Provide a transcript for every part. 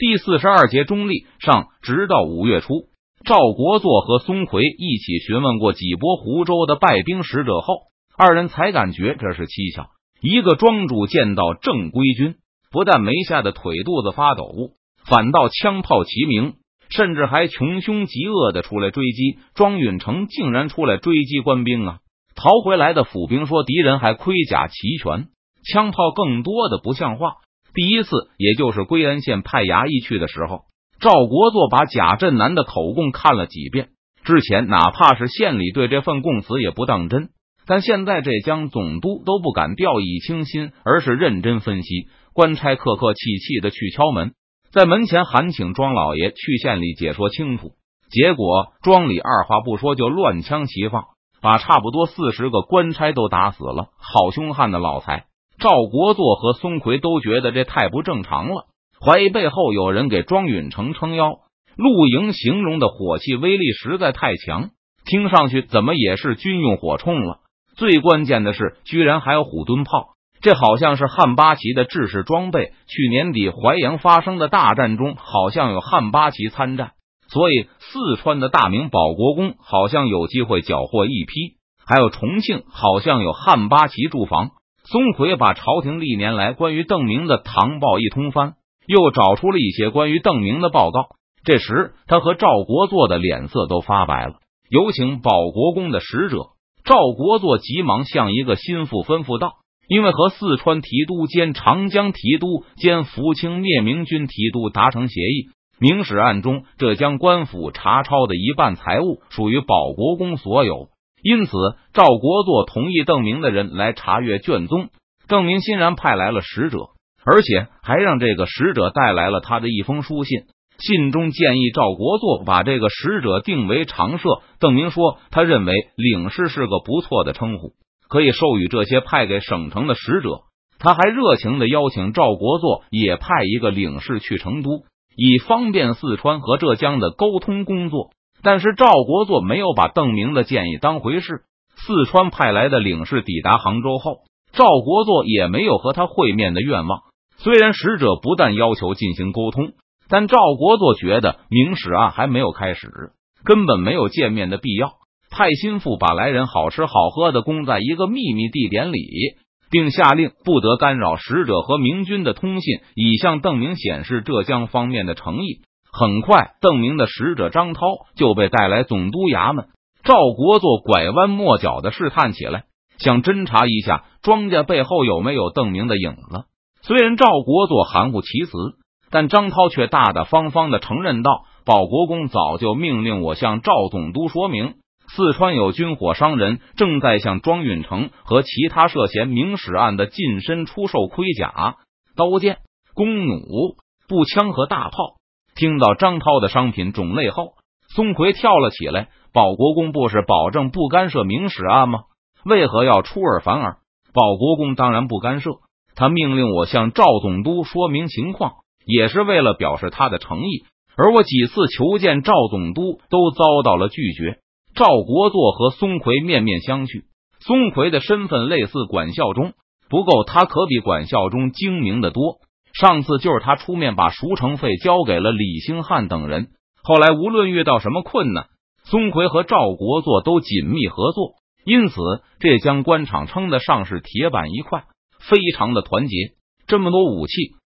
第四十二节中立上，直到五月初，赵国作和松奎一起询问过几波湖州的败兵使者后，二人才感觉这是蹊跷。一个庄主见到正规军，不但没吓得腿肚子发抖，反倒枪炮齐鸣，甚至还穷凶极恶的出来追击。庄允成竟然出来追击官兵啊！逃回来的府兵说，敌人还盔甲齐全，枪炮更多的不像话。第一次，也就是归安县派衙役去的时候，赵国作把贾振南的口供看了几遍。之前哪怕是县里对这份供词也不当真，但现在这江总督都不敢掉以轻心，而是认真分析。官差客客气气的去敲门，在门前喊请庄老爷去县里解说清楚。结果庄里二话不说就乱枪齐放，把差不多四十个官差都打死了。好凶悍的老财！赵国作和孙奎都觉得这太不正常了，怀疑背后有人给庄允成撑腰。陆营形容的火器威力实在太强，听上去怎么也是军用火铳了。最关键的是，居然还有虎蹲炮，这好像是汉八旗的制式装备。去年底淮阳发生的大战中，好像有汉八旗参战，所以四川的大明保国公好像有机会缴获一批。还有重庆，好像有汉八旗驻防。松奎把朝廷历年来关于邓明的唐报一通翻，又找出了一些关于邓明的报告。这时，他和赵国作的脸色都发白了。有请保国公的使者。赵国作急忙向一个心腹吩咐道：“因为和四川提督兼长江提督兼福清灭明军提督达成协议，明史案中浙江官府查抄的一半财物属于保国公所有。”因此，赵国作同意邓明的人来查阅卷宗。邓明欣然派来了使者，而且还让这个使者带来了他的一封书信。信中建议赵国作把这个使者定为常设。邓明说，他认为领事是个不错的称呼，可以授予这些派给省城的使者。他还热情的邀请赵国作也派一个领事去成都，以方便四川和浙江的沟通工作。但是赵国作没有把邓明的建议当回事。四川派来的领事抵达杭州后，赵国作也没有和他会面的愿望。虽然使者不但要求进行沟通，但赵国作觉得明史案还没有开始，根本没有见面的必要。派心腹把来人好吃好喝的供在一个秘密地点里，并下令不得干扰使者和明军的通信，以向邓明显示浙江方面的诚意。很快，邓明的使者张涛就被带来总督衙门。赵国作拐弯抹角的试探起来，想侦查一下庄家背后有没有邓明的影子。虽然赵国作含糊其辞，但张涛却大大方方的承认道：“保国公早就命令我向赵总督说明，四川有军火商人正在向庄允成和其他涉嫌明史案的近身出售盔甲、刀剑、弓弩、步枪和大炮。”听到张涛的商品种类后，松奎跳了起来。保国公不是保证不干涉明史案吗？为何要出尔反尔？保国公当然不干涉，他命令我向赵总督说明情况，也是为了表示他的诚意。而我几次求见赵总督，都遭到了拒绝。赵国作和松奎面面相觑。松奎的身份类似管孝忠，不够，他可比管孝忠精明的多。上次就是他出面把赎城费交给了李兴汉等人。后来无论遇到什么困难，孙奎和赵国作都紧密合作，因此这江官场称得上是铁板一块，非常的团结。这么多武器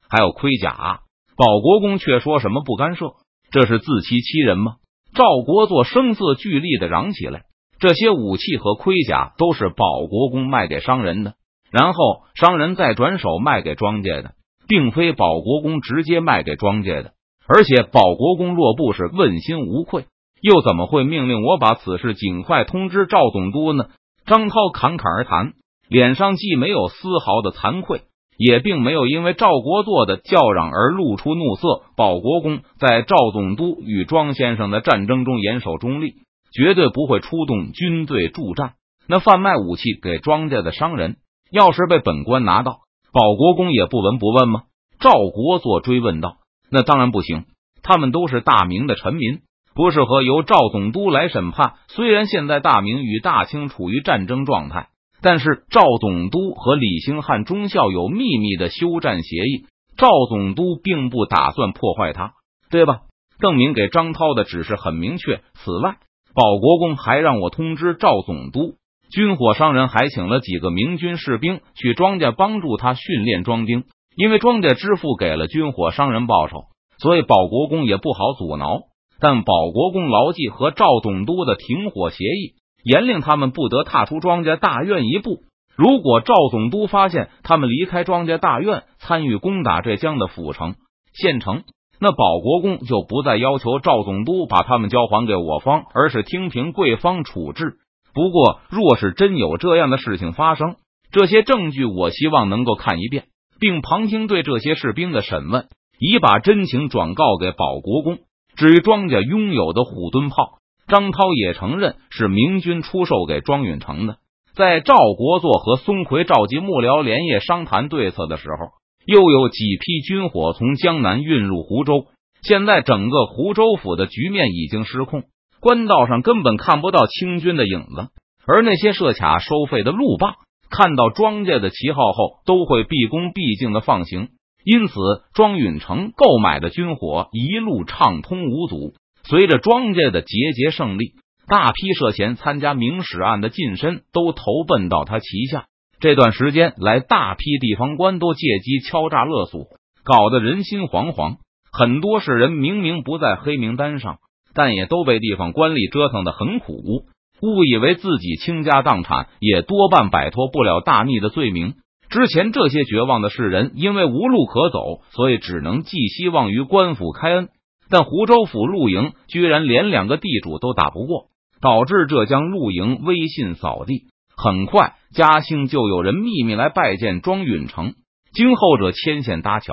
还有盔甲，保国公却说什么不干涉，这是自欺欺人吗？赵国作声色俱厉的嚷起来：“这些武器和盔甲都是保国公卖给商人的，然后商人再转手卖给庄家的。”并非保国公直接卖给庄稼的，而且保国公若不是问心无愧，又怎么会命令我把此事尽快通知赵总督呢？张涛侃侃而谈，脸上既没有丝毫的惭愧，也并没有因为赵国作的叫嚷而露出怒色。保国公在赵总督与庄先生的战争中严守中立，绝对不会出动军队助战。那贩卖武器给庄稼的商人，要是被本官拿到。保国公也不闻不问吗？赵国作追问道：“那当然不行，他们都是大明的臣民，不适合由赵总督来审判。虽然现在大明与大清处于战争状态，但是赵总督和李兴汉中校有秘密的休战协议，赵总督并不打算破坏他，对吧？邓明给张涛的指示很明确。此外，保国公还让我通知赵总督，军火商人还请了几个明军士兵去庄稼帮助他训练庄丁。因为庄稼支付给了军火商人报酬，所以保国公也不好阻挠。但保国公牢记和赵总督的停火协议，严令他们不得踏出庄稼大院一步。如果赵总督发现他们离开庄稼大院，参与攻打浙江的府城、县城，那保国公就不再要求赵总督把他们交还给我方，而是听凭贵方处置。不过，若是真有这样的事情发生，这些证据我希望能够看一遍，并旁听对这些士兵的审问，以把真情转告给保国公。至于庄家拥有的虎蹲炮，张涛也承认是明军出售给庄允成的。在赵国作和松奎召集幕僚连夜商谈对策的时候，又有几批军火从江南运入湖州。现在整个湖州府的局面已经失控，官道上根本看不到清军的影子。而那些设卡收费的路霸，看到庄稼的旗号后，都会毕恭毕敬的放行。因此，庄允成购买的军火一路畅通无阻。随着庄稼的节节胜利。大批涉嫌参加明史案的近身都投奔到他旗下。这段时间来，大批地方官都借机敲诈勒索，搞得人心惶惶。很多是人明明不在黑名单上，但也都被地方官吏折腾的很苦，误以为自己倾家荡产，也多半摆脱不了大逆的罪名。之前这些绝望的世人，因为无路可走，所以只能寄希望于官府开恩。但湖州府陆营居然连两个地主都打不过。导致浙江陆营威信扫地，很快嘉兴就有人秘密来拜见庄允成，经后者牵线搭桥，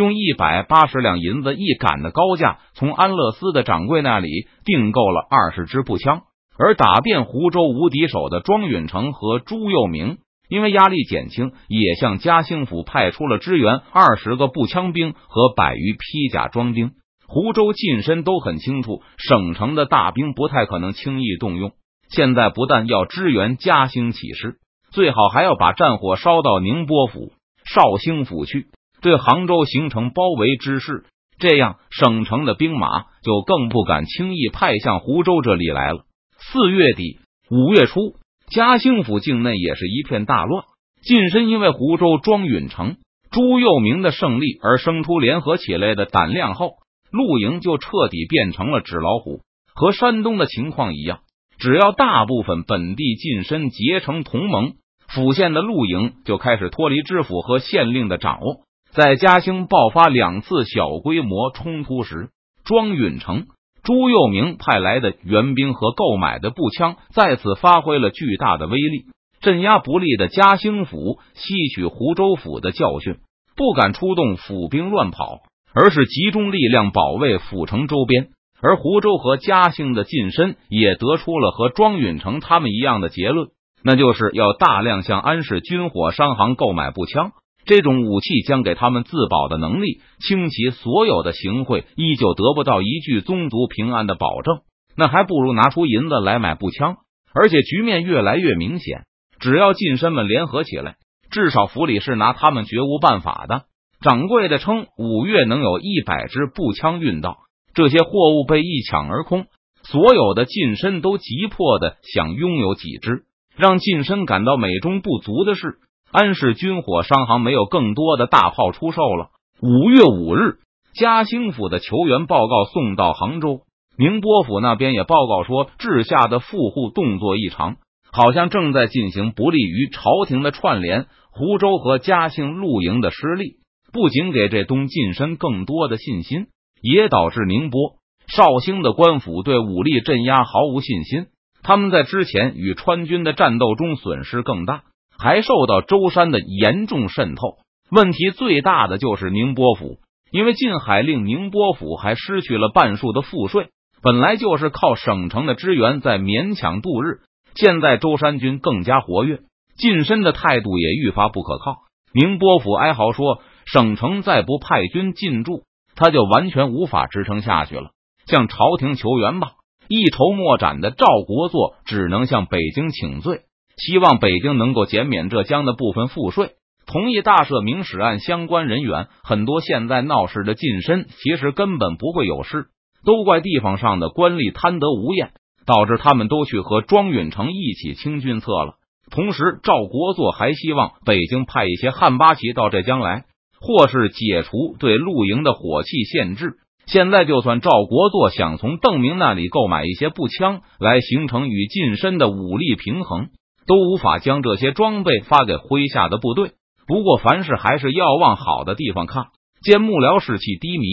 用一百八十两银子一杆的高价，从安乐司的掌柜那里订购了二十支步枪。而打遍湖州无敌手的庄允成和朱佑明，因为压力减轻，也向嘉兴府派出了支援二十个步枪兵和百余披甲装兵。湖州近身都很清楚，省城的大兵不太可能轻易动用。现在不但要支援嘉兴起事，最好还要把战火烧到宁波府、绍兴府去，对杭州形成包围之势。这样，省城的兵马就更不敢轻易派向湖州这里来了。四月底、五月初，嘉兴府境内也是一片大乱。近身因为湖州庄允成、朱佑明的胜利而生出联合起来的胆量后。陆营就彻底变成了纸老虎，和山东的情况一样，只要大部分本地近身结成同盟，府县的陆营就开始脱离知府和县令的掌握。在嘉兴爆发两次小规模冲突时，庄允成、朱佑明派来的援兵和购买的步枪再次发挥了巨大的威力，镇压不利的嘉兴府，吸取湖州府的教训，不敢出动府兵乱跑。而是集中力量保卫府城周边，而湖州和嘉兴的近身也得出了和庄允成他们一样的结论，那就是要大量向安氏军火商行购买步枪。这种武器将给他们自保的能力，倾其所有的行贿依旧得不到一句宗族平安的保证，那还不如拿出银子来买步枪。而且局面越来越明显，只要近身们联合起来，至少府里是拿他们绝无办法的。掌柜的称，五月能有一百支步枪运到，这些货物被一抢而空，所有的近身都急迫的想拥有几支。让近身感到美中不足的是，安氏军火商行没有更多的大炮出售了。五月五日，嘉兴府的求援报告送到杭州，宁波府那边也报告说，治下的富户动作异常，好像正在进行不利于朝廷的串联。湖州和嘉兴露营的失利。不仅给这东晋身更多的信心，也导致宁波、绍兴的官府对武力镇压毫无信心。他们在之前与川军的战斗中损失更大，还受到舟山的严重渗透。问题最大的就是宁波府，因为禁海令，宁波府还失去了半数的赋税，本来就是靠省城的支援在勉强度日。现在舟山军更加活跃，近身的态度也愈发不可靠。宁波府哀嚎说。省城再不派军进驻，他就完全无法支撑下去了。向朝廷求援吧！一筹莫展的赵国作只能向北京请罪，希望北京能够减免浙江的部分赋税。同意大赦明史案相关人员。很多现在闹事的近身，其实根本不会有事，都怪地方上的官吏贪得无厌，导致他们都去和庄允成一起清君侧了。同时，赵国作还希望北京派一些汉八旗到浙江来，或是解除对露营的火器限制。现在，就算赵国作想从邓明那里购买一些步枪来形成与近身的武力平衡，都无法将这些装备发给麾下的部队。不过，凡事还是要往好的地方看。见幕僚士气低迷，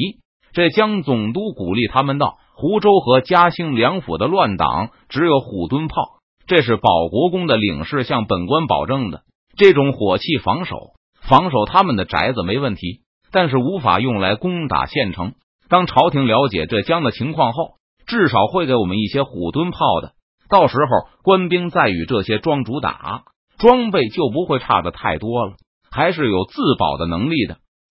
这江总督鼓励他们道：“湖州和嘉兴两府的乱党只有虎蹲炮。”这是保国公的领事向本官保证的，这种火器防守防守他们的宅子没问题，但是无法用来攻打县城。当朝廷了解浙江的情况后，至少会给我们一些虎蹲炮的，到时候官兵再与这些庄主打，装备就不会差的太多了，还是有自保的能力的。